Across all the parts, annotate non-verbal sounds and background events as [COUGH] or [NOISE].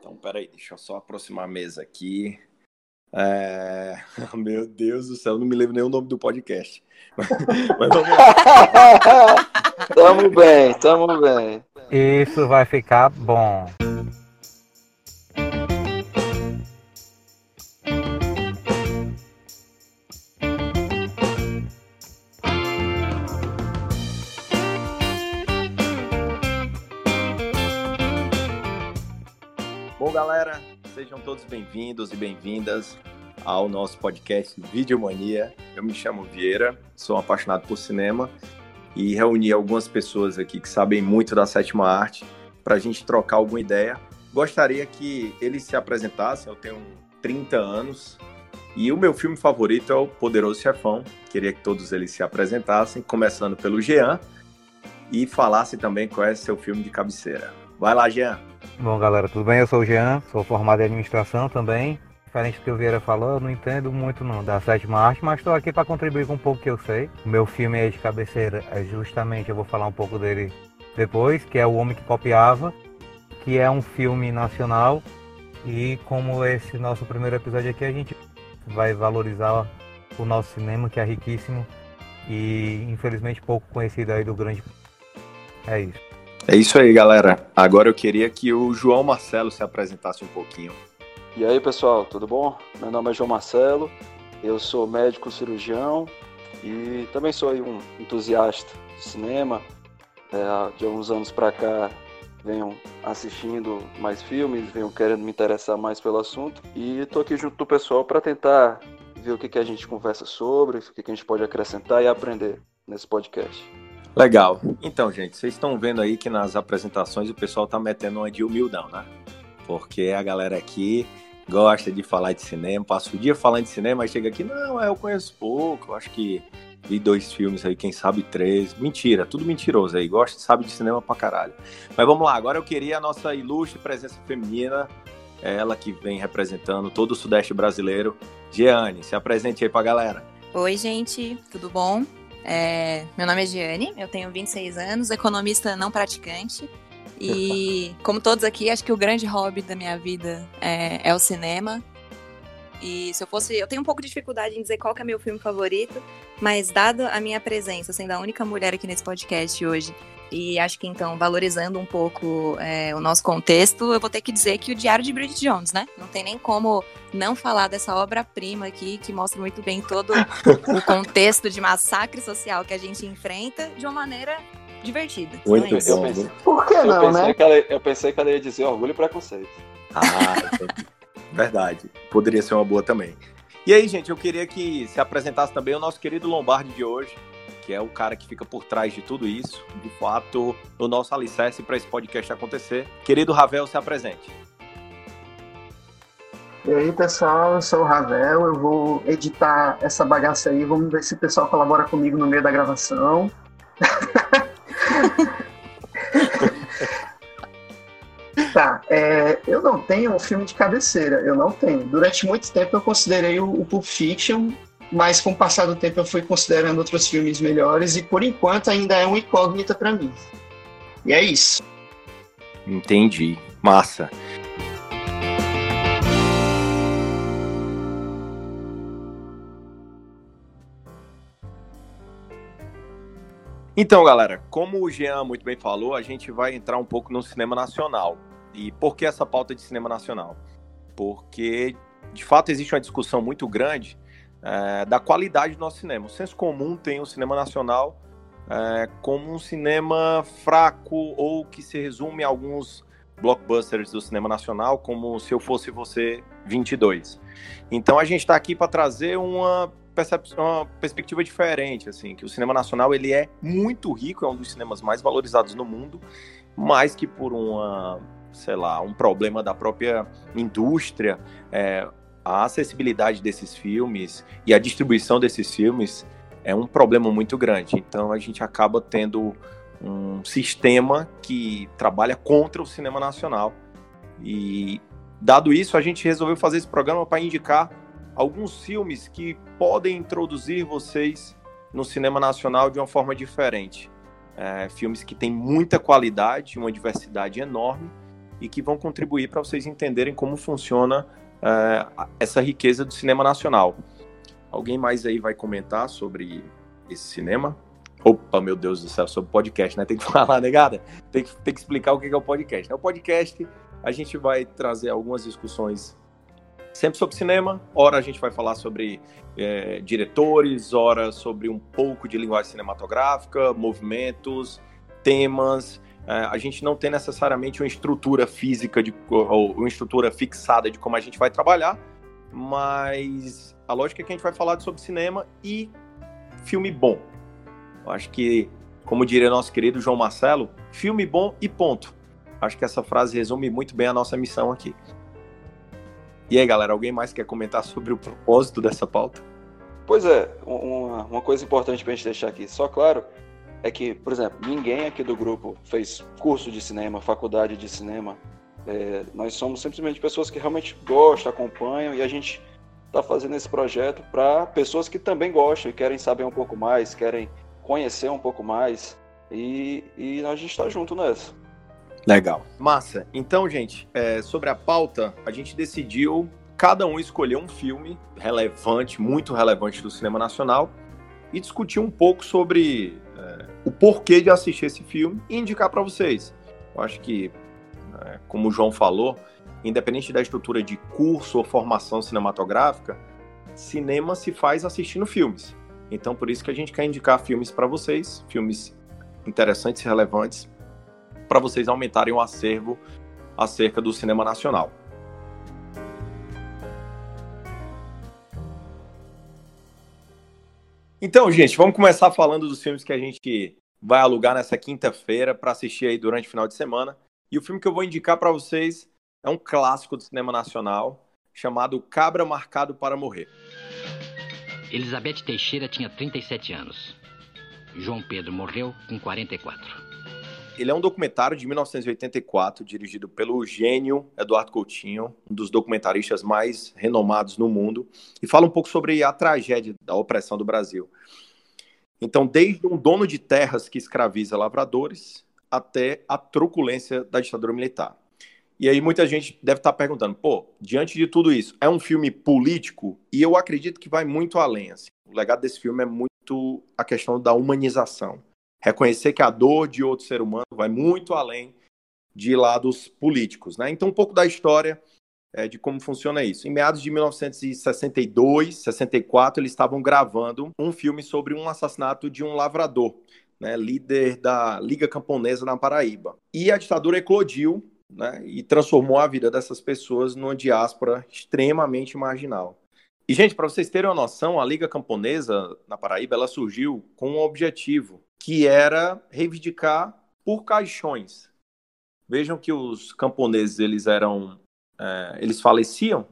Então, peraí, deixa eu só aproximar a mesa aqui. É... [LAUGHS] Meu Deus do céu, não me lembro nem o nome do podcast. [LAUGHS] Mas vamos lá. [LAUGHS] tamo bem, tamo bem. Isso vai ficar bom. Sejam todos bem-vindos e bem-vindas ao nosso podcast Videomania. Eu me chamo Vieira, sou um apaixonado por cinema e reuni algumas pessoas aqui que sabem muito da sétima arte para a gente trocar alguma ideia. Gostaria que eles se apresentassem, eu tenho 30 anos e o meu filme favorito é O Poderoso Chefão. Queria que todos eles se apresentassem, começando pelo Jean e falassem também qual é seu filme de cabeceira. Vai lá, Jean. Bom, galera, tudo bem? Eu sou o Jean, sou formado em administração também. Diferente do que o Vieira falou, eu não entendo muito não da sétima arte, mas estou aqui para contribuir com um pouco que eu sei. O meu filme é de cabeceira, é justamente, eu vou falar um pouco dele depois, que é O Homem que Copiava, que é um filme nacional e como esse nosso primeiro episódio aqui, a gente vai valorizar o nosso cinema, que é riquíssimo e infelizmente pouco conhecido aí do grande. É isso. É isso aí, galera. Agora eu queria que o João Marcelo se apresentasse um pouquinho. E aí, pessoal, tudo bom? Meu nome é João Marcelo, eu sou médico cirurgião e também sou um entusiasta de cinema. É, de alguns anos para cá venho assistindo mais filmes, venho querendo me interessar mais pelo assunto e estou aqui junto do pessoal para tentar ver o que, que a gente conversa sobre, o que, que a gente pode acrescentar e aprender nesse podcast. Legal. Então, gente, vocês estão vendo aí que nas apresentações o pessoal tá metendo uma de humildão, né? Porque a galera aqui gosta de falar de cinema, passa o dia falando de cinema, mas chega aqui, não, é, eu conheço pouco, eu acho que vi dois filmes aí, quem sabe três. Mentira, tudo mentiroso aí, gosta, sabe de cinema pra caralho. Mas vamos lá, agora eu queria a nossa ilustre presença feminina, ela que vem representando todo o Sudeste brasileiro. Giane, se apresente aí pra galera. Oi, gente, tudo bom? É, meu nome é Giane, eu tenho 26 anos, economista não praticante. E, como todos aqui, acho que o grande hobby da minha vida é, é, o cinema. E se eu fosse. Eu tenho um pouco de dificuldade em dizer qual é meu filme favorito, mas, dado a minha presença, sendo a única mulher aqui nesse podcast hoje, e acho que então, valorizando um pouco é, o nosso contexto, eu vou ter que dizer que o Diário de Bridget Jones, né? Não tem nem como não falar dessa obra-prima aqui, que mostra muito bem todo o [LAUGHS] contexto de massacre social que a gente enfrenta de uma maneira divertida. Muito é bom. Pensei, Por que não, eu né? Ela, eu pensei que ela ia dizer orgulho e preconceito. Ah, verdade. Poderia ser uma boa também. E aí, gente, eu queria que se apresentasse também o nosso querido Lombardi de hoje que é o cara que fica por trás de tudo isso, de fato, o nosso alicerce para esse podcast acontecer. Querido Ravel, se apresente. E aí, pessoal, eu sou o Ravel, eu vou editar essa bagaça aí, vamos ver se o pessoal colabora comigo no meio da gravação. [LAUGHS] tá, é, eu não tenho um filme de cabeceira, eu não tenho. Durante muito tempo eu considerei o, o Pulp Fiction mas com o passar do tempo eu fui considerando outros filmes melhores e por enquanto ainda é uma incógnita para mim. E é isso. Entendi. Massa. Então, galera, como o Jean muito bem falou, a gente vai entrar um pouco no cinema nacional. E por que essa pauta de cinema nacional? Porque, de fato, existe uma discussão muito grande é, da qualidade do nosso cinema. O senso comum tem o cinema nacional é, como um cinema fraco ou que se resume a alguns blockbusters do cinema nacional, como Se Eu Fosse Você 22. Então a gente está aqui para trazer uma, uma perspectiva diferente, assim, que o cinema nacional ele é muito rico, é um dos cinemas mais valorizados no mundo, mais que por uma sei lá, um problema da própria indústria, é, a acessibilidade desses filmes e a distribuição desses filmes é um problema muito grande. Então a gente acaba tendo um sistema que trabalha contra o cinema nacional. E dado isso, a gente resolveu fazer esse programa para indicar alguns filmes que podem introduzir vocês no cinema nacional de uma forma diferente. É, filmes que têm muita qualidade, uma diversidade enorme e que vão contribuir para vocês entenderem como funciona uh, essa riqueza do cinema nacional. Alguém mais aí vai comentar sobre esse cinema? Opa, meu Deus do céu, sobre podcast, né? Tem que [LAUGHS] falar, negada? Tem que, tem que explicar o que é o podcast. É o podcast, a gente vai trazer algumas discussões sempre sobre cinema. Ora a gente vai falar sobre é, diretores, ora sobre um pouco de linguagem cinematográfica, movimentos, temas. É, a gente não tem necessariamente uma estrutura física de, ou uma estrutura fixada de como a gente vai trabalhar, mas a lógica é que a gente vai falar sobre cinema e filme bom. Eu acho que, como diria nosso querido João Marcelo, filme bom e ponto. Acho que essa frase resume muito bem a nossa missão aqui. E aí, galera, alguém mais quer comentar sobre o propósito dessa pauta? Pois é, uma, uma coisa importante para a gente deixar aqui, só claro, é que, por exemplo, ninguém aqui do grupo fez curso de cinema, faculdade de cinema. É, nós somos simplesmente pessoas que realmente gostam, acompanham e a gente está fazendo esse projeto para pessoas que também gostam e querem saber um pouco mais, querem conhecer um pouco mais e, e a gente está junto nessa. Legal. Massa. Então, gente, é, sobre a pauta, a gente decidiu cada um escolher um filme relevante, muito relevante do cinema nacional e discutir um pouco sobre o porquê de assistir esse filme e indicar para vocês. Eu acho que, é, como o João falou, independente da estrutura de curso ou formação cinematográfica, cinema se faz assistindo filmes. Então, por isso que a gente quer indicar filmes para vocês, filmes interessantes e relevantes, para vocês aumentarem o acervo acerca do cinema nacional. Então, gente, vamos começar falando dos filmes que a gente vai alugar nessa quinta-feira para assistir aí durante o final de semana. E o filme que eu vou indicar para vocês é um clássico do cinema nacional chamado Cabra Marcado para Morrer. Elizabeth Teixeira tinha 37 anos. João Pedro morreu com 44. Ele é um documentário de 1984, dirigido pelo gênio Eduardo Coutinho, um dos documentaristas mais renomados no mundo, e fala um pouco sobre a tragédia da opressão do Brasil. Então, desde um dono de terras que escraviza lavradores até a truculência da ditadura militar. E aí muita gente deve estar perguntando, pô, diante de tudo isso, é um filme político? E eu acredito que vai muito além. Assim. O legado desse filme é muito a questão da humanização reconhecer que a dor de outro ser humano vai muito além de lados políticos. Né? Então, um pouco da história é, de como funciona isso. Em meados de 1962, 64, eles estavam gravando um filme sobre um assassinato de um lavrador, né, líder da Liga Camponesa na Paraíba. E a ditadura eclodiu né, e transformou a vida dessas pessoas numa diáspora extremamente marginal. E, gente, para vocês terem uma noção, a Liga Camponesa na Paraíba ela surgiu com um objetivo que era reivindicar por caixões. Vejam que os camponeses eles eram, é, eles faleciam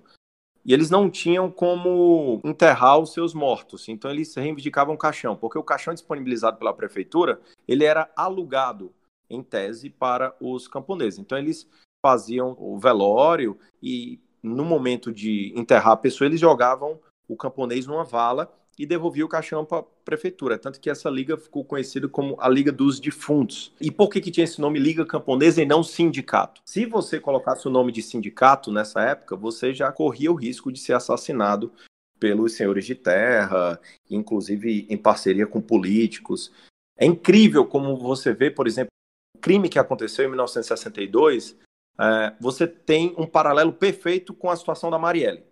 e eles não tinham como enterrar os seus mortos. Então eles reivindicavam caixão, porque o caixão disponibilizado pela prefeitura ele era alugado em tese para os camponeses. Então eles faziam o velório e no momento de enterrar a pessoa eles jogavam o camponês numa vala e devolvia o caixão para a prefeitura. Tanto que essa liga ficou conhecida como a Liga dos Defuntos. E por que, que tinha esse nome Liga Camponesa e não sindicato? Se você colocasse o nome de sindicato nessa época, você já corria o risco de ser assassinado pelos senhores de terra, inclusive em parceria com políticos. É incrível como você vê, por exemplo, o crime que aconteceu em 1962, é, você tem um paralelo perfeito com a situação da Marielle,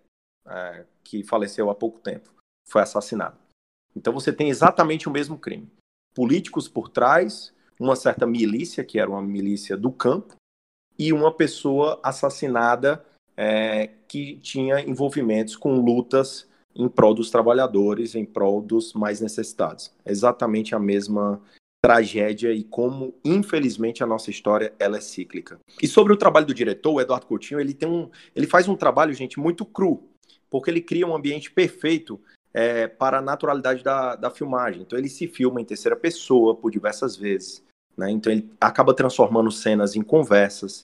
é, que faleceu há pouco tempo foi assassinado. Então você tem exatamente o mesmo crime. Políticos por trás, uma certa milícia, que era uma milícia do campo, e uma pessoa assassinada é, que tinha envolvimentos com lutas em prol dos trabalhadores, em prol dos mais necessitados. Exatamente a mesma tragédia e como, infelizmente, a nossa história ela é cíclica. E sobre o trabalho do diretor, o Eduardo Coutinho, ele tem um, ele faz um trabalho, gente, muito cru, porque ele cria um ambiente perfeito é, para a naturalidade da, da filmagem. Então ele se filma em terceira pessoa por diversas vezes. Né? Então ele acaba transformando cenas em conversas.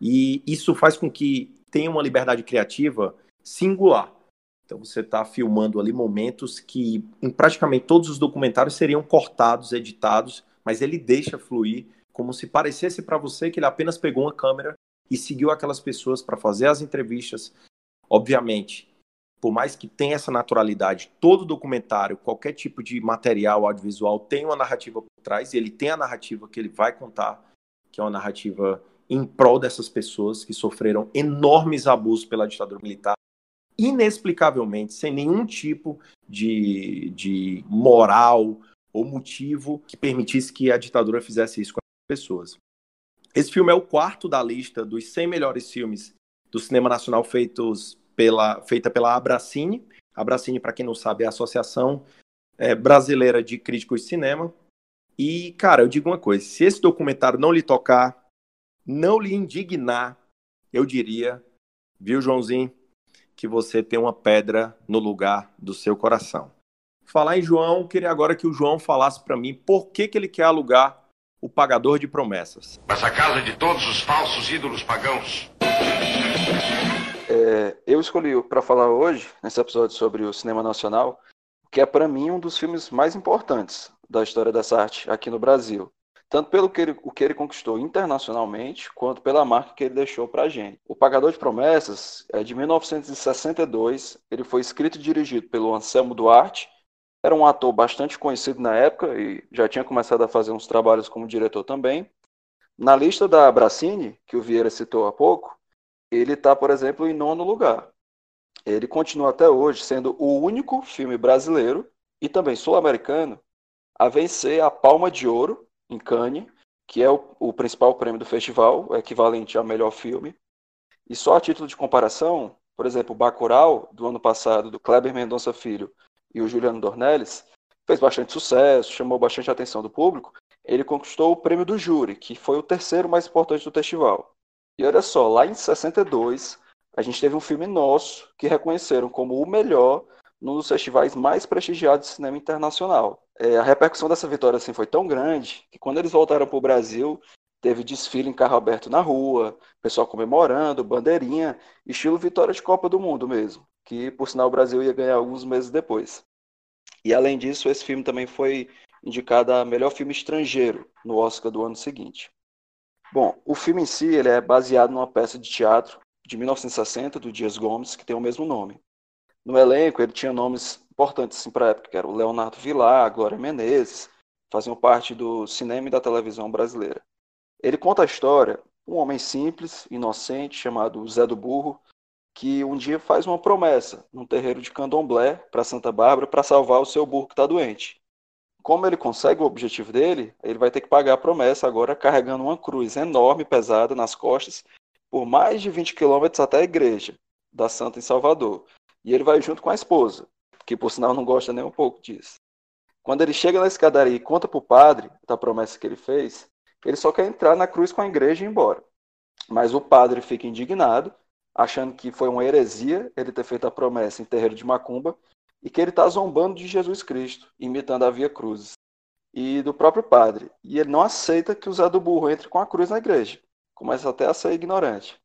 E isso faz com que tenha uma liberdade criativa singular. Então você está filmando ali momentos que em praticamente todos os documentários seriam cortados, editados, mas ele deixa fluir como se parecesse para você que ele apenas pegou uma câmera e seguiu aquelas pessoas para fazer as entrevistas. Obviamente, por mais que tenha essa naturalidade, todo documentário, qualquer tipo de material audiovisual tem uma narrativa por trás, e ele tem a narrativa que ele vai contar, que é uma narrativa em prol dessas pessoas que sofreram enormes abusos pela ditadura militar, inexplicavelmente, sem nenhum tipo de, de moral ou motivo que permitisse que a ditadura fizesse isso com as pessoas. Esse filme é o quarto da lista dos 100 melhores filmes do cinema nacional feitos pela, feita pela Abracine. Abracine, para quem não sabe, é a Associação é, Brasileira de Críticos de Cinema. E, cara, eu digo uma coisa: se esse documentário não lhe tocar, não lhe indignar, eu diria, viu, Joãozinho, que você tem uma pedra no lugar do seu coração. Falar em João, queria agora que o João falasse para mim por que, que ele quer alugar o pagador de promessas. Essa casa de todos os falsos ídolos pagãos. É, eu escolhi para falar hoje, nesse episódio sobre o cinema nacional, que é para mim um dos filmes mais importantes da história dessa arte aqui no Brasil. Tanto pelo que ele, o que ele conquistou internacionalmente, quanto pela marca que ele deixou para a gente. O Pagador de Promessas é de 1962, ele foi escrito e dirigido pelo Anselmo Duarte, era um ator bastante conhecido na época e já tinha começado a fazer uns trabalhos como diretor também. Na lista da Bracini, que o Vieira citou há pouco, ele está, por exemplo, em nono lugar. Ele continua até hoje sendo o único filme brasileiro e também sul-americano a vencer a Palma de Ouro em Cannes, que é o, o, principal prêmio do festival, o equivalente ao melhor filme. E só a título de comparação, por exemplo, Bacurau, do ano passado, do Kleber Mendonça Filho e o Juliano Dornelles, fez bastante sucesso, chamou bastante a atenção do público. Ele conquistou o prêmio do júri, que foi o terceiro mais importante do festival. E olha só, lá em 62, a gente teve um filme nosso que reconheceram como o melhor num dos festivais mais prestigiados de cinema internacional. É, a repercussão dessa vitória assim, foi tão grande que quando eles voltaram para o Brasil, teve desfile em carro aberto na rua, pessoal comemorando, bandeirinha, estilo vitória de Copa do Mundo mesmo, que por sinal o Brasil ia ganhar alguns meses depois. E além disso, esse filme também foi indicado a melhor filme estrangeiro no Oscar do ano seguinte. Bom, o filme em si ele é baseado numa peça de teatro de 1960 do Dias Gomes, que tem o mesmo nome. No elenco, ele tinha nomes importantes assim, para a época, que era o Leonardo Vilar, a Glória Menezes, faziam parte do cinema e da televisão brasileira. Ele conta a história um homem simples, inocente, chamado Zé do Burro, que um dia faz uma promessa num terreiro de candomblé para Santa Bárbara para salvar o seu burro que está doente como ele consegue o objetivo dele, ele vai ter que pagar a promessa agora carregando uma cruz enorme, pesada nas costas, por mais de 20 quilômetros até a igreja da Santa em Salvador. E ele vai junto com a esposa, que por sinal não gosta nem um pouco disso. Quando ele chega na escadaria e conta para o padre da promessa que ele fez, ele só quer entrar na cruz com a igreja e ir embora. Mas o padre fica indignado, achando que foi uma heresia ele ter feito a promessa em terreiro de Macumba e que ele está zombando de Jesus Cristo, imitando a Via Cruzes e do próprio padre. E ele não aceita que o Zé do Burro entre com a cruz na igreja. Começa até a ser ignorante.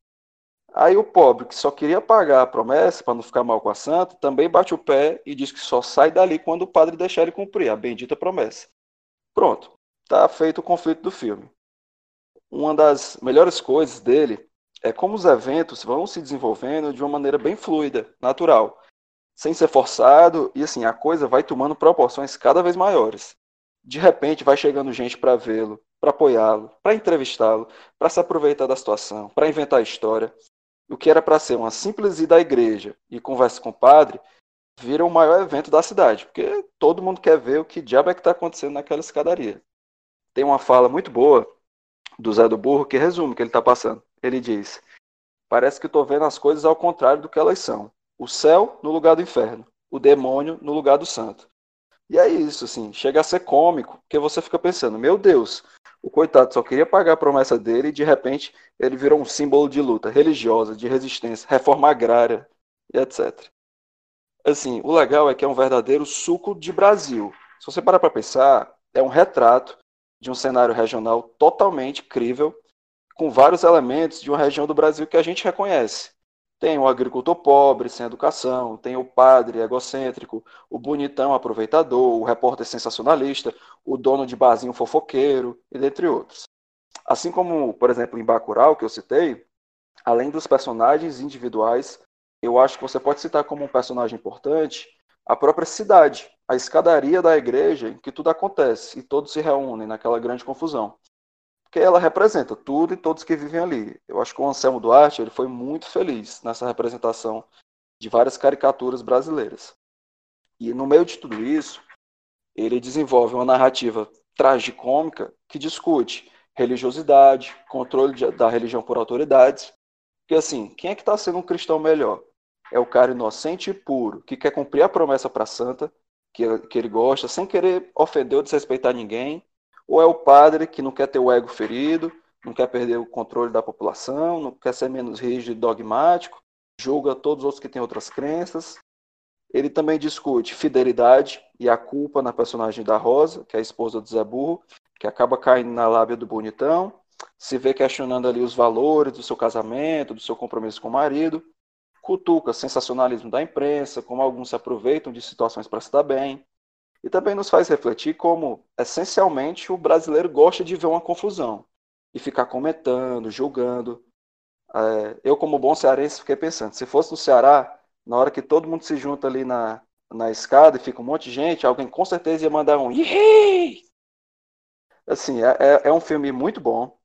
Aí o pobre, que só queria pagar a promessa para não ficar mal com a santa, também bate o pé e diz que só sai dali quando o padre deixar ele cumprir a bendita promessa. Pronto, está feito o conflito do filme. Uma das melhores coisas dele é como os eventos vão se desenvolvendo de uma maneira bem fluida, natural sem ser forçado, e assim, a coisa vai tomando proporções cada vez maiores. De repente vai chegando gente para vê-lo, para apoiá-lo, para entrevistá-lo, para se aproveitar da situação, para inventar história. O que era para ser uma simples ida à igreja e conversa com o padre, vira o maior evento da cidade, porque todo mundo quer ver o que diabo é que está acontecendo naquela escadaria. Tem uma fala muito boa do Zé do Burro que resume o que ele está passando. Ele diz: Parece que estou vendo as coisas ao contrário do que elas são o céu no lugar do inferno, o demônio no lugar do santo. E é isso, assim, chega a ser cômico, porque você fica pensando, meu Deus, o coitado só queria pagar a promessa dele e de repente ele virou um símbolo de luta religiosa, de resistência, reforma agrária e etc. Assim, o legal é que é um verdadeiro suco de Brasil. Se você parar para pensar, é um retrato de um cenário regional totalmente crível, com vários elementos de uma região do Brasil que a gente reconhece. Tem o agricultor pobre, sem educação, tem o padre egocêntrico, o bonitão aproveitador, o repórter sensacionalista, o dono de barzinho fofoqueiro, e dentre outros. Assim como, por exemplo, em Bacurau, que eu citei, além dos personagens individuais, eu acho que você pode citar como um personagem importante a própria cidade, a escadaria da igreja em que tudo acontece e todos se reúnem naquela grande confusão. Porque ela representa tudo e todos que vivem ali. Eu acho que o Anselmo Duarte ele foi muito feliz nessa representação de várias caricaturas brasileiras. E no meio de tudo isso, ele desenvolve uma narrativa tragicômica que discute religiosidade, controle de, da religião por autoridades. Porque assim, quem é que está sendo um cristão melhor? É o cara inocente e puro, que quer cumprir a promessa para santa, que, que ele gosta, sem querer ofender ou desrespeitar ninguém, ou é o padre que não quer ter o ego ferido, não quer perder o controle da população, não quer ser menos rígido e dogmático, julga todos os outros que têm outras crenças. Ele também discute fidelidade e a culpa na personagem da Rosa, que é a esposa do Zé Burro, que acaba caindo na lábia do bonitão, se vê questionando ali os valores do seu casamento, do seu compromisso com o marido, cutuca sensacionalismo da imprensa, como alguns se aproveitam de situações para se dar bem, e também nos faz refletir como, essencialmente, o brasileiro gosta de ver uma confusão e ficar comentando, julgando. É, eu, como bom cearense, fiquei pensando: se fosse no Ceará, na hora que todo mundo se junta ali na, na escada e fica um monte de gente, alguém com certeza ia mandar um Yee! Assim, é, é, é um filme muito bom.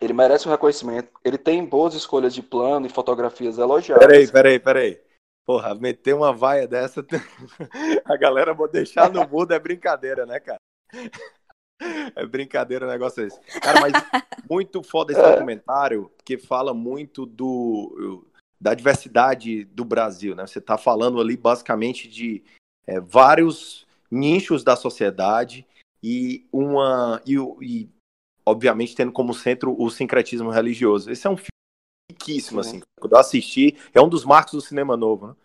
Ele merece o um reconhecimento. Ele tem boas escolhas de plano e fotografias elogiadas. Peraí, peraí, peraí. Porra, meter uma vaia dessa, [LAUGHS] a galera vou deixar no mudo é brincadeira, né, cara? É brincadeira o negócio esse. Cara, mas muito foda esse [LAUGHS] documentário, porque fala muito do da diversidade do Brasil, né? Você está falando ali basicamente de é, vários nichos da sociedade e uma e, e, obviamente tendo como centro o sincretismo religioso. Esse é um filme riquíssimo, Sim. assim. Quando eu assisti, é um dos marcos do cinema novo, né?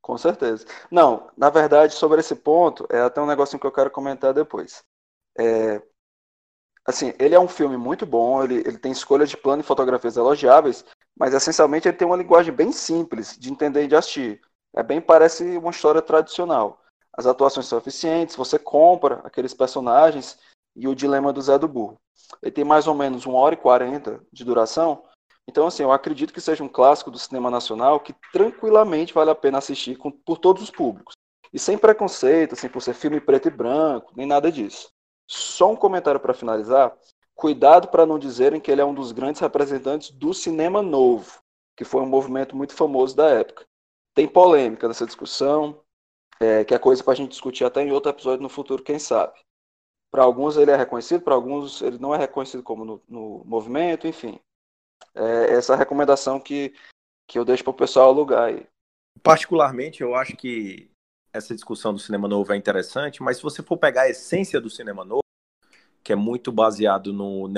Com certeza. Não, na verdade, sobre esse ponto, é até um negocinho que eu quero comentar depois. É, assim, ele é um filme muito bom, ele, ele tem escolha de plano e fotografias elogiáveis, mas essencialmente ele tem uma linguagem bem simples de entender e de assistir. É bem parece uma história tradicional. As atuações são eficientes, você compra aqueles personagens e o dilema do Zé do Burro. Ele tem mais ou menos uma hora e quarenta de duração, então assim, eu acredito que seja um clássico do cinema nacional que tranquilamente vale a pena assistir com, por todos os públicos. E sem preconceito, assim, por ser filme preto e branco, nem nada disso. Só um comentário para finalizar. Cuidado para não dizerem que ele é um dos grandes representantes do cinema novo, que foi um movimento muito famoso da época. Tem polêmica nessa discussão, é, que é coisa para a gente discutir até em outro episódio no futuro, quem sabe. Para alguns ele é reconhecido, para alguns ele não é reconhecido como no, no movimento, enfim. É essa recomendação que, que eu deixo para o pessoal alugar aí. Particularmente, eu acho que essa discussão do cinema novo é interessante, mas se você for pegar a essência do cinema novo, que é muito baseado no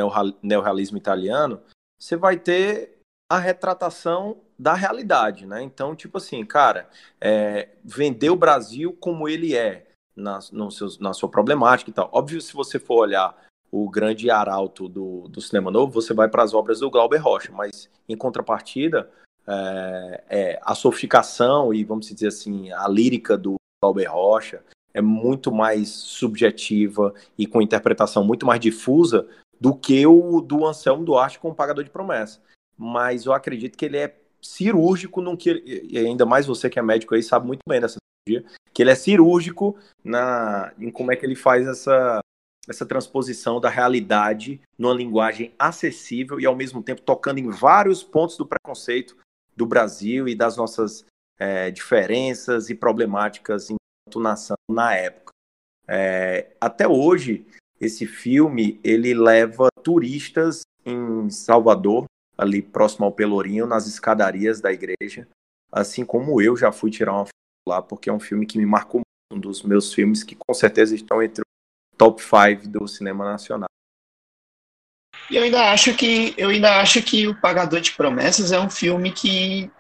neorrealismo italiano, você vai ter a retratação da realidade, né? Então, tipo assim, cara, é, vender o Brasil como ele é, na, no seus, na sua problemática e tal. Óbvio, se você for olhar o grande arauto do, do cinema novo, você vai para as obras do Glauber Rocha, mas em contrapartida, é, é, a sofisticação e, vamos dizer assim, a lírica do Glauber Rocha, é muito mais subjetiva e com interpretação muito mais difusa do que o do Anselmo Duarte com o Pagador de Promessa. Mas eu acredito que ele é cirúrgico no que e ainda mais você que é médico aí sabe muito bem dessa cirurgia, que ele é cirúrgico na em como é que ele faz essa essa transposição da realidade numa linguagem acessível e ao mesmo tempo tocando em vários pontos do preconceito do Brasil e das nossas é, diferenças e problemáticas enquanto nação na época. É, até hoje, esse filme ele leva turistas em Salvador, ali próximo ao Pelourinho, nas escadarias da igreja, assim como eu já fui tirar uma foto lá, porque é um filme que me marcou um dos meus filmes que com certeza estão entre top 5 do cinema nacional. E eu ainda acho que eu ainda acho que o Pagador de Promessas é um filme que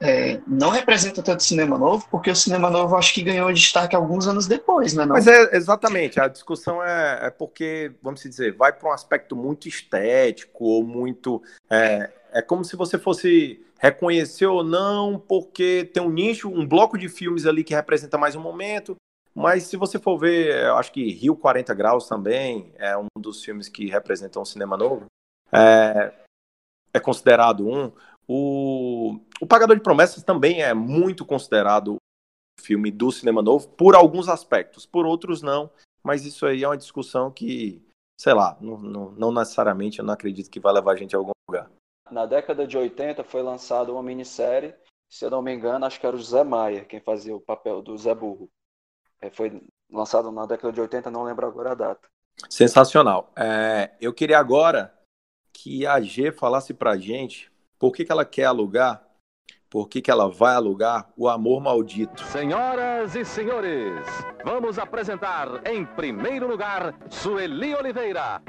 é, não representa tanto cinema novo, porque o cinema novo acho que ganhou destaque alguns anos depois, né? Não? Mas é exatamente, a discussão é, é porque, vamos dizer, vai para um aspecto muito estético ou muito. É, é como se você fosse reconhecer ou não, porque tem um nicho, um bloco de filmes ali que representa mais um momento. Mas se você for ver, eu acho que Rio 40 Graus também é um dos filmes que representam o cinema novo. É, é considerado um. O, o Pagador de Promessas também é muito considerado filme do cinema novo por alguns aspectos, por outros não, mas isso aí é uma discussão que, sei lá, não, não, não necessariamente eu não acredito que vai levar a gente a algum lugar. Na década de 80 foi lançada uma minissérie, se eu não me engano, acho que era o Zé Maia quem fazia o papel do Zé Burro. É, foi lançado na década de 80, não lembro agora a data. Sensacional. É, eu queria agora que a G falasse pra gente por que, que ela quer alugar por que, que ela vai alugar o Amor Maldito. Senhoras e senhores, vamos apresentar em primeiro lugar Sueli Oliveira.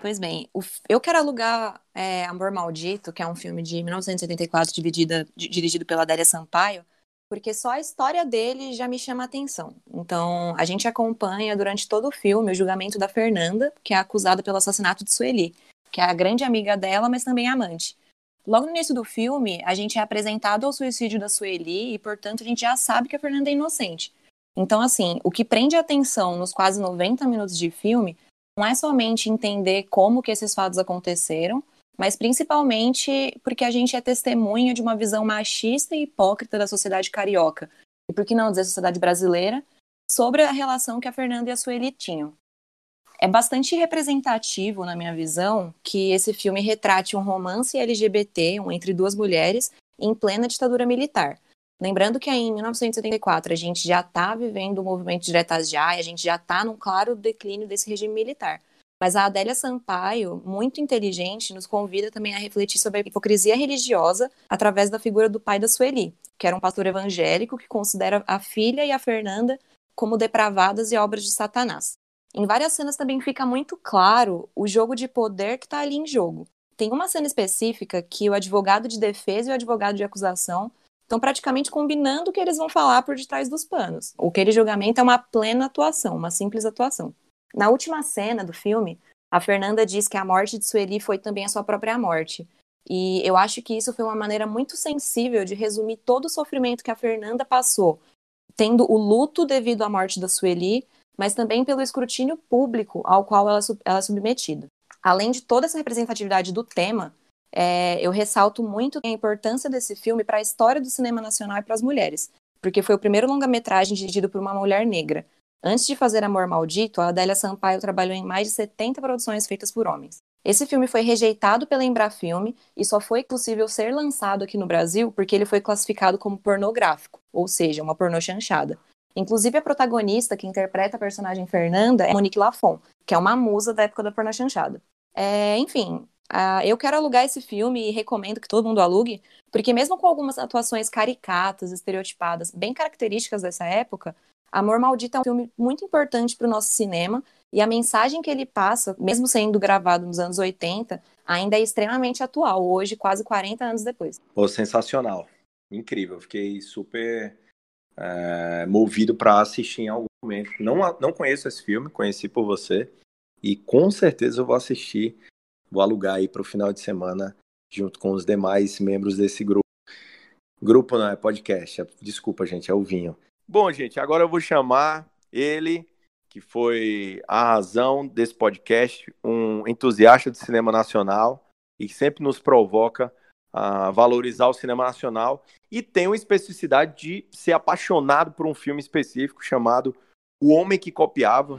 Pois bem, eu quero alugar é, Amor Maldito, que é um filme de 1974 dividida, dirigido pela Adélia Sampaio, porque só a história dele já me chama a atenção. Então, a gente acompanha durante todo o filme o julgamento da Fernanda, que é acusada pelo assassinato de Sueli, que é a grande amiga dela, mas também amante. Logo no início do filme, a gente é apresentado ao suicídio da Sueli e, portanto, a gente já sabe que a Fernanda é inocente. Então, assim, o que prende a atenção nos quase 90 minutos de filme não é somente entender como que esses fatos aconteceram, mas principalmente porque a gente é testemunha de uma visão machista e hipócrita da sociedade carioca, e por que não dizer sociedade brasileira, sobre a relação que a Fernanda e a Sueli tinham. É bastante representativo, na minha visão, que esse filme retrate um romance LGBT, um entre duas mulheres, em plena ditadura militar. Lembrando que aí em 1974 a gente já está vivendo o movimento diretas já, e a gente já está num claro declínio desse regime militar. Mas a Adélia Sampaio, muito inteligente, nos convida também a refletir sobre a hipocrisia religiosa através da figura do pai da Sueli, que era um pastor evangélico que considera a filha e a Fernanda como depravadas e obras de Satanás. Em várias cenas também fica muito claro o jogo de poder que está ali em jogo. Tem uma cena específica que o advogado de defesa e o advogado de acusação estão praticamente combinando o que eles vão falar por detrás dos panos. O aquele julgamento é uma plena atuação, uma simples atuação. Na última cena do filme, a Fernanda diz que a morte de Sueli foi também a sua própria morte. E eu acho que isso foi uma maneira muito sensível de resumir todo o sofrimento que a Fernanda passou, tendo o luto devido à morte da Sueli, mas também pelo escrutínio público ao qual ela, ela é submetida. Além de toda essa representatividade do tema, é, eu ressalto muito a importância desse filme para a história do cinema nacional e para as mulheres, porque foi o primeiro longa-metragem dirigido por uma mulher negra. Antes de fazer Amor Maldito, a Adélia Sampaio trabalhou em mais de 70 produções feitas por homens. Esse filme foi rejeitado pela Embrafilme e só foi possível ser lançado aqui no Brasil porque ele foi classificado como pornográfico, ou seja, uma pornô chanchada. Inclusive, a protagonista que interpreta a personagem Fernanda é Monique Lafon, que é uma musa da época da porna chanchada. É, enfim, uh, eu quero alugar esse filme e recomendo que todo mundo alugue, porque mesmo com algumas atuações caricatas, estereotipadas, bem características dessa época, Amor Maldito é um filme muito importante para o nosso cinema e a mensagem que ele passa, mesmo sendo gravado nos anos 80, ainda é extremamente atual, hoje, quase 40 anos depois. Pô, sensacional. Incrível. Fiquei super é, movido para assistir em algum momento. Não, não conheço esse filme, conheci por você. E com certeza eu vou assistir, vou alugar aí para o final de semana, junto com os demais membros desse grupo. Grupo não é podcast, desculpa, gente, é o vinho. Bom, gente, agora eu vou chamar ele, que foi a razão desse podcast, um entusiasta de cinema nacional e que sempre nos provoca a valorizar o cinema nacional e tem uma especificidade de ser apaixonado por um filme específico chamado O Homem que Copiava.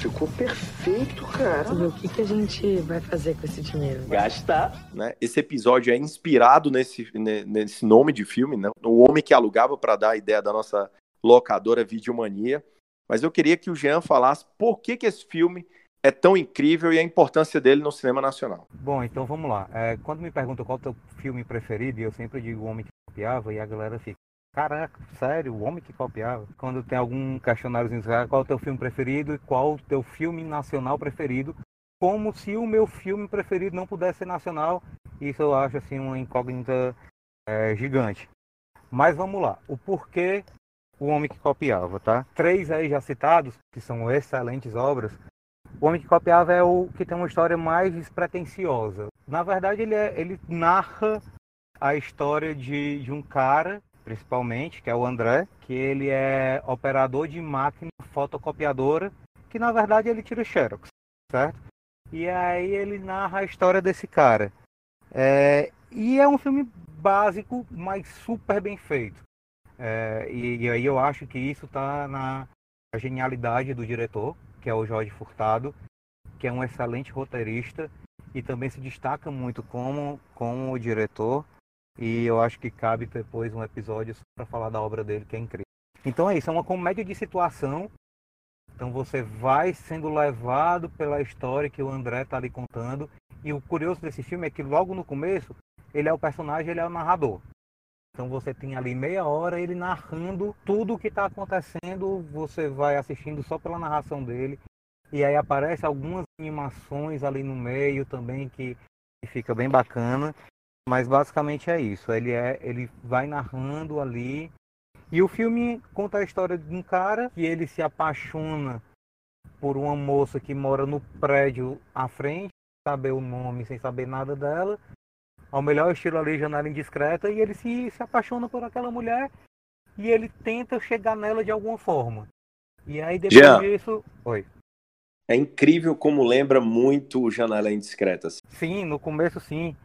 Ficou perfeito, cara. o que, que a gente vai fazer com esse dinheiro? Gastar. Né? Esse episódio é inspirado nesse, nesse nome de filme, né? O Homem que Alugava, para dar a ideia da nossa locadora Videomania. Mas eu queria que o Jean falasse por que, que esse filme é tão incrível e a importância dele no cinema nacional. Bom, então vamos lá. É, quando me perguntam qual é o teu filme preferido, eu sempre digo O Homem que Copiava e a galera fica, caraca, sério, O Homem que Copiava? Quando tem algum questionáriozinho, qual é o teu filme preferido e qual o teu filme nacional preferido? Como se o meu filme preferido não pudesse ser nacional. Isso eu acho assim uma incógnita é, gigante. Mas vamos lá. O porquê o Homem que Copiava, tá? Três aí já citados, que são excelentes obras, o Homem que Copiava é o que tem uma história mais despretensiosa. Na verdade, ele, é, ele narra a história de, de um cara, principalmente, que é o André, que ele é operador de máquina fotocopiadora, que na verdade ele tira xerox, certo? E aí ele narra a história desse cara. É, e é um filme básico, mas super bem feito. É, e, e, aí eu acho que isso está na genialidade do diretor, que é o Jorge Furtado, que é um excelente roteirista e também se destaca muito como, como diretor. E eu acho que cabe depois um episódio para falar da obra dele, que é incrível. Então é isso, é uma comédia de situação. Então você vai sendo levado pela história que o André está ali contando. E o curioso desse filme é que logo no começo, ele é o personagem, ele é o narrador. Então você tem ali meia hora ele narrando tudo o que está acontecendo, você vai assistindo só pela narração dele. E aí aparece algumas animações ali no meio também que fica bem bacana. Mas basicamente é isso. Ele é, ele vai narrando ali. E o filme conta a história de um cara que ele se apaixona por uma moça que mora no prédio à frente, sem saber o nome, sem saber nada dela. Ao melhor estilo ali, janela indiscreta, e ele se, se apaixona por aquela mulher e ele tenta chegar nela de alguma forma. E aí depois disso. Oi. É incrível como lembra muito Janela Indiscreta. assim. Sim, no começo sim.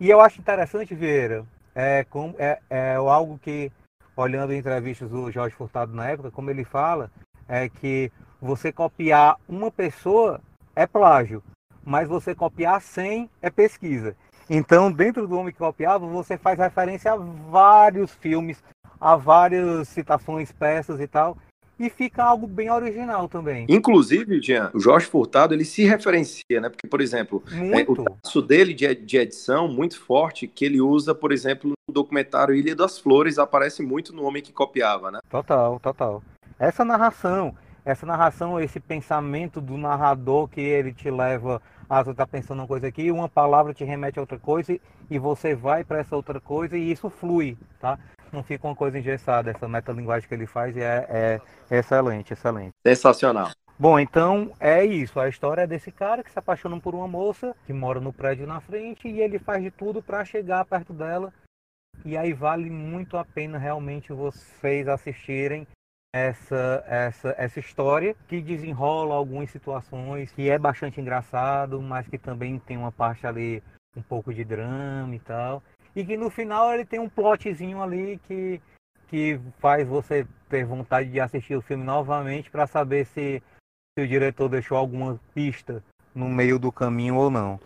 E eu acho interessante, Vieira, é, como, é, é algo que, olhando entrevistas do Jorge Furtado na época, como ele fala, é que você copiar uma pessoa é plágio, mas você copiar 100 é pesquisa. Então, dentro do Homem que Copiava, você faz referência a vários filmes, a várias citações, peças e tal, e fica algo bem original também. Inclusive, Jean, o Jorge Furtado, ele se referencia, né? Porque, por exemplo, é, o traço dele de, de edição muito forte, que ele usa, por exemplo, no documentário Ilha das Flores, aparece muito no Homem que Copiava, né? Total, total. Essa narração, essa narração, esse pensamento do narrador que ele te leva, ah, você tá pensando uma coisa aqui, uma palavra te remete a outra coisa e você vai para essa outra coisa e isso flui, tá? Não fica uma coisa engessada, essa metalinguagem que ele faz é, é excelente, excelente. Sensacional. Bom, então é isso. A história é desse cara que se apaixona por uma moça que mora no prédio na frente e ele faz de tudo para chegar perto dela. E aí vale muito a pena realmente vocês assistirem essa, essa, essa história que desenrola algumas situações que é bastante engraçado, mas que também tem uma parte ali um pouco de drama e tal. E que no final ele tem um plotzinho ali que, que faz você ter vontade de assistir o filme novamente para saber se, se o diretor deixou alguma pista no meio do caminho ou não.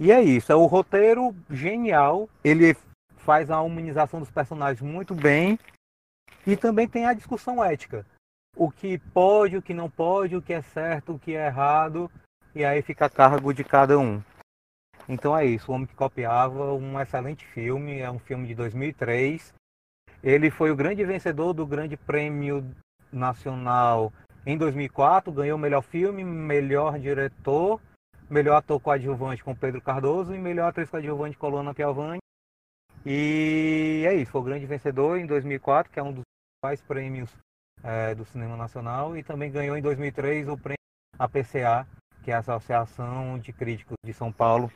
E é isso, é o roteiro genial, ele faz a humanização dos personagens muito bem e também tem a discussão ética. O que pode, o que não pode, o que é certo, o que é errado, e aí fica a cargo de cada um. Então é isso, O Homem que Copiava, um excelente filme, é um filme de 2003. Ele foi o grande vencedor do Grande Prêmio Nacional em 2004, ganhou melhor filme, melhor diretor, melhor ator coadjuvante com Pedro Cardoso e melhor atriz coadjuvante com Luana Piovani. E é isso, foi o grande vencedor em 2004, que é um dos principais prêmios é, do cinema nacional, e também ganhou em 2003 o prêmio APCA, que é a Associação de Críticos de São Paulo,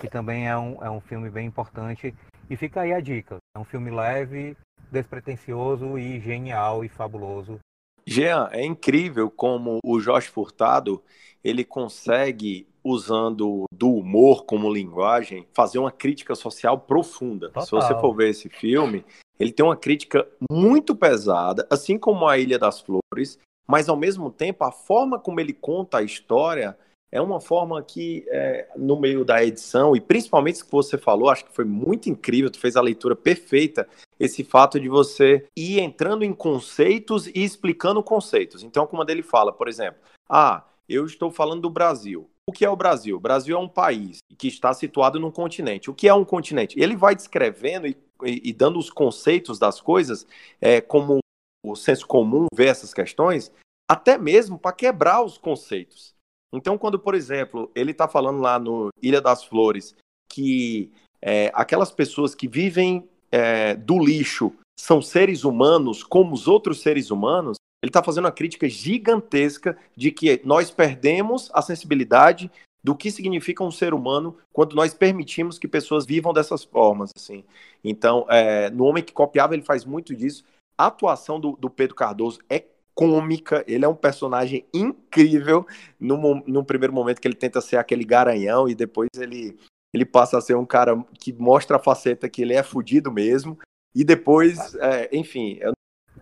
que também é um, é um filme bem importante. E fica aí a dica: é um filme leve, despretensioso e genial e fabuloso. Jean, é incrível como o Jorge Furtado ele consegue, usando do humor como linguagem, fazer uma crítica social profunda. Total. Se você for ver esse filme, ele tem uma crítica muito pesada, assim como a Ilha das Flores, mas ao mesmo tempo a forma como ele conta a história é uma forma que, é, no meio da edição, e principalmente isso que você falou, acho que foi muito incrível, tu fez a leitura perfeita, esse fato de você ir entrando em conceitos e explicando conceitos. Então, como ele fala, por exemplo, ah, eu estou falando do Brasil. O que é o Brasil? O Brasil é um país que está situado num continente. O que é um continente? Ele vai descrevendo e, e, e dando os conceitos das coisas, é, como o senso comum vê essas questões, até mesmo para quebrar os conceitos. Então, quando, por exemplo, ele está falando lá no Ilha das Flores que é, aquelas pessoas que vivem é, do lixo são seres humanos como os outros seres humanos, ele está fazendo uma crítica gigantesca de que nós perdemos a sensibilidade do que significa um ser humano quando nós permitimos que pessoas vivam dessas formas, assim. Então, é, no Homem que Copiava, ele faz muito disso. A atuação do, do Pedro Cardoso é cômica, ele é um personagem incrível no, no primeiro momento que ele tenta ser aquele garanhão e depois ele, ele passa a ser um cara que mostra a faceta que ele é fudido mesmo. E depois, é, enfim, eu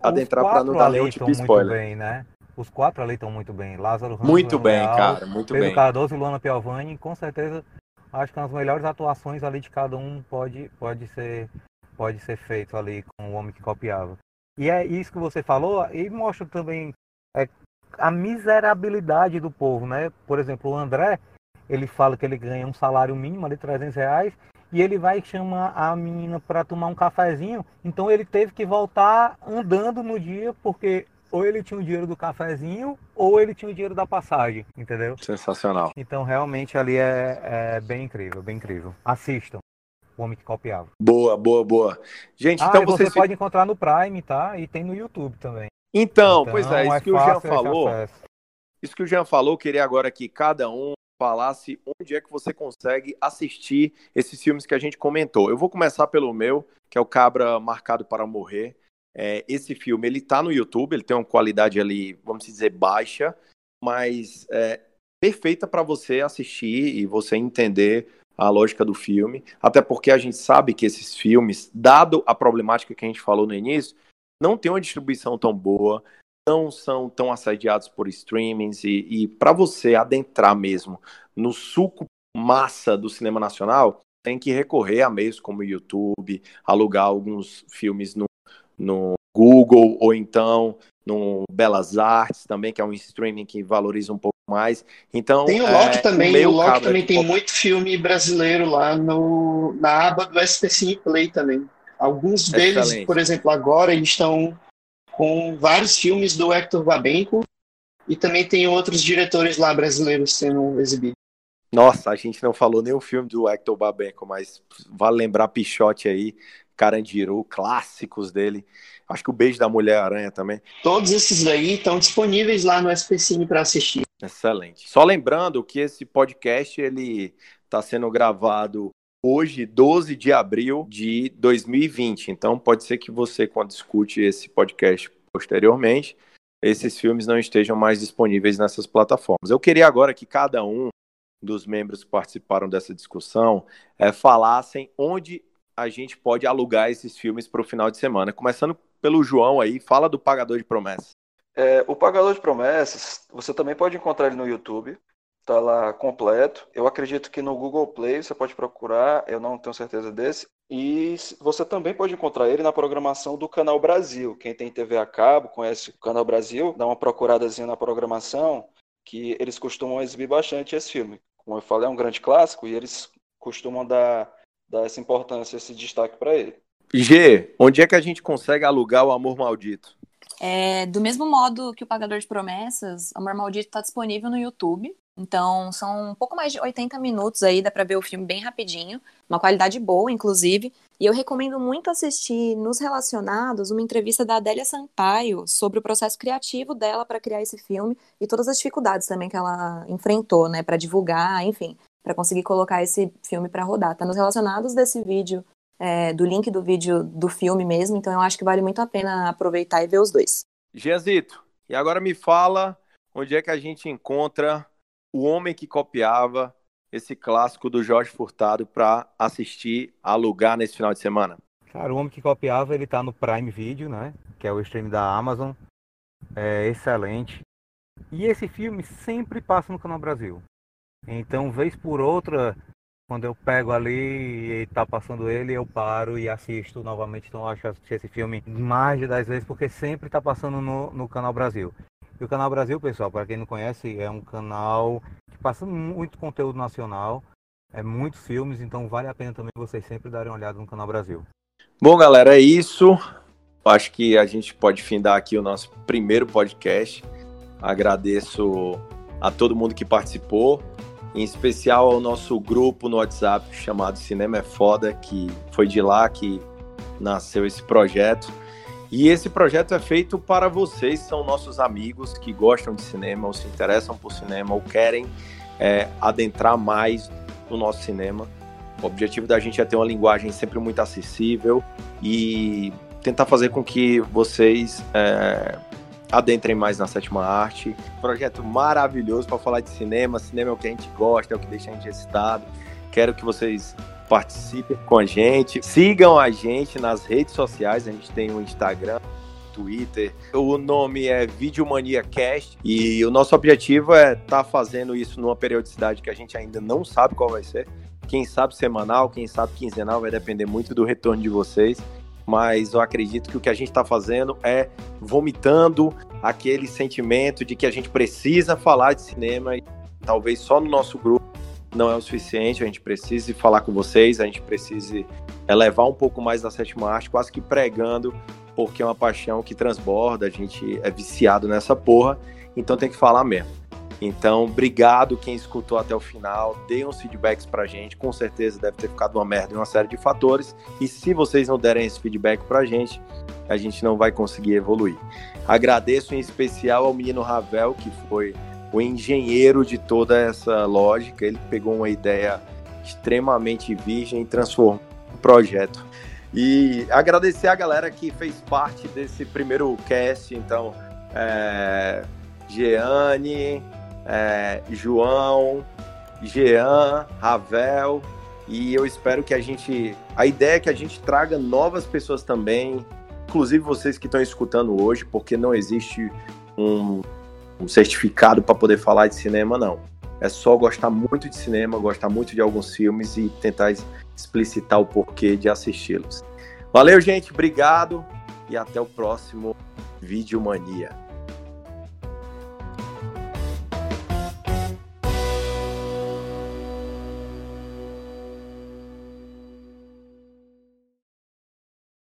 adentrar para não dar nenhum tipo de spoiler. Bem, né? Os quatro ali estão muito bem. Lázaro Ramos, Muito bem, cara, muito Pedro bem. Cardoso e Luana Piovani, com certeza, acho que as melhores atuações ali de cada um pode, pode, ser, pode ser feito ali com o homem que copiava. E é isso que você falou, e mostra também é, a miserabilidade do povo, né? Por exemplo, o André, ele fala que ele ganha um salário mínimo ali, 300 reais, e ele vai chamar a menina para tomar um cafezinho, então ele teve que voltar andando no dia, porque ou ele tinha o dinheiro do cafezinho, ou ele tinha o dinheiro da passagem, entendeu? Sensacional. Então realmente ali é, é bem incrível, bem incrível. Assistam. O Homem que Copiava. Boa, boa, boa. Gente, ah, então você pode encontrar no Prime, tá? E tem no YouTube também. Então, então pois é, isso é que o Jean falou. Isso que o Jean falou, queria agora que cada um falasse onde é que você consegue assistir esses filmes que a gente comentou. Eu vou começar pelo meu, que é o Cabra Marcado para Morrer. É, esse filme, ele tá no YouTube, ele tem uma qualidade ali, vamos dizer, baixa, mas é perfeita para você assistir e você entender a lógica do filme, até porque a gente sabe que esses filmes, dado a problemática que a gente falou no início, não tem uma distribuição tão boa, não são tão assediados por streamings e, e para você adentrar mesmo no suco massa do cinema nacional, tem que recorrer a meios como o YouTube, alugar alguns filmes no, no Google ou então no Belas Artes também, que é um streaming que valoriza um pouco mais. Então, tem o Loki é, também, o, o Loki também tem muito filme brasileiro lá no, na aba do SP Cine Play também. Alguns deles, Excelente. por exemplo, agora eles estão com vários filmes do Hector Babenco e também tem outros diretores lá brasileiros sendo exibidos. Nossa, a gente não falou nem o filme do Hector Babenco, mas vale lembrar Pichote aí, Carandiru, clássicos dele. Acho que o Beijo da Mulher-Aranha também. Todos esses aí estão disponíveis lá no SPCine para assistir. Excelente. Só lembrando que esse podcast ele está sendo gravado hoje, 12 de abril de 2020. Então pode ser que você, quando escute esse podcast posteriormente, esses filmes não estejam mais disponíveis nessas plataformas. Eu queria agora que cada um dos membros que participaram dessa discussão é, falassem onde a gente pode alugar esses filmes para o final de semana. Começando pelo João aí, fala do Pagador de Promessas. É, o Pagador de Promessas, você também pode encontrar ele no YouTube, tá lá completo. Eu acredito que no Google Play você pode procurar, eu não tenho certeza desse. E você também pode encontrar ele na programação do Canal Brasil. Quem tem TV a cabo, conhece o Canal Brasil, dá uma procuradazinha na programação, que eles costumam exibir bastante esse filme. Como eu falei, é um grande clássico e eles costumam dar dar essa importância, esse destaque para ele. G, onde é que a gente consegue alugar o Amor Maldito? É, do mesmo modo que o Pagador de Promessas, Amor Maldito está disponível no YouTube. Então, são um pouco mais de 80 minutos aí, dá pra ver o filme bem rapidinho, uma qualidade boa, inclusive. E eu recomendo muito assistir nos relacionados uma entrevista da Adélia Sampaio sobre o processo criativo dela para criar esse filme e todas as dificuldades também que ela enfrentou, né, para divulgar, enfim para conseguir colocar esse filme para rodar. Tá nos relacionados desse vídeo, é, do link do vídeo do filme mesmo, então eu acho que vale muito a pena aproveitar e ver os dois. Gianzito, e agora me fala onde é que a gente encontra o homem que copiava esse clássico do Jorge Furtado para assistir, alugar nesse final de semana? Cara, o homem que copiava, ele tá no Prime Video, né? Que é o stream da Amazon. É excelente. E esse filme sempre passa no Canal Brasil. Então, vez por outra, quando eu pego ali e tá passando ele, eu paro e assisto novamente. Então, acho que assisti esse filme mais de 10 vezes, porque sempre tá passando no, no Canal Brasil. E o Canal Brasil, pessoal, para quem não conhece, é um canal que passa muito conteúdo nacional, é muitos filmes, então vale a pena também vocês sempre darem uma olhada no Canal Brasil. Bom, galera, é isso. Acho que a gente pode findar aqui o nosso primeiro podcast. Agradeço a todo mundo que participou em especial ao nosso grupo no WhatsApp chamado Cinema é Foda, que foi de lá que nasceu esse projeto. E esse projeto é feito para vocês, são nossos amigos que gostam de cinema, ou se interessam por cinema, ou querem é, adentrar mais no nosso cinema. O objetivo da gente é ter uma linguagem sempre muito acessível e tentar fazer com que vocês é, adentrem mais na sétima arte. Projeto maravilhoso para falar de cinema. Cinema é o que a gente gosta, é o que deixa a gente excitado. Quero que vocês participem com a gente. Sigam a gente nas redes sociais. A gente tem o Instagram, Twitter. O nome é Videomania Cast e o nosso objetivo é estar tá fazendo isso numa periodicidade que a gente ainda não sabe qual vai ser. Quem sabe semanal, quem sabe quinzenal, vai depender muito do retorno de vocês. Mas eu acredito que o que a gente está fazendo é vomitando aquele sentimento de que a gente precisa falar de cinema e talvez só no nosso grupo não é o suficiente, a gente precisa falar com vocês, a gente precisa elevar um pouco mais da sétima arte, quase que pregando porque é uma paixão que transborda, a gente é viciado nessa porra, então tem que falar mesmo. Então, obrigado quem escutou até o final, dê uns feedbacks pra gente, com certeza deve ter ficado uma merda em uma série de fatores, e se vocês não derem esse feedback pra gente, a gente não vai conseguir evoluir. Agradeço em especial ao menino Ravel, que foi o engenheiro de toda essa lógica, ele pegou uma ideia extremamente virgem e transformou o projeto. E agradecer a galera que fez parte desse primeiro cast. Então, é, Jeane, é, João, Jean, Ravel. E eu espero que a gente. A ideia é que a gente traga novas pessoas também, inclusive vocês que estão escutando hoje, porque não existe um, um certificado para poder falar de cinema, não. É só gostar muito de cinema, gostar muito de alguns filmes e tentar explicitar o porquê de assisti-los. Valeu, gente, obrigado e até o próximo Vídeo Mania.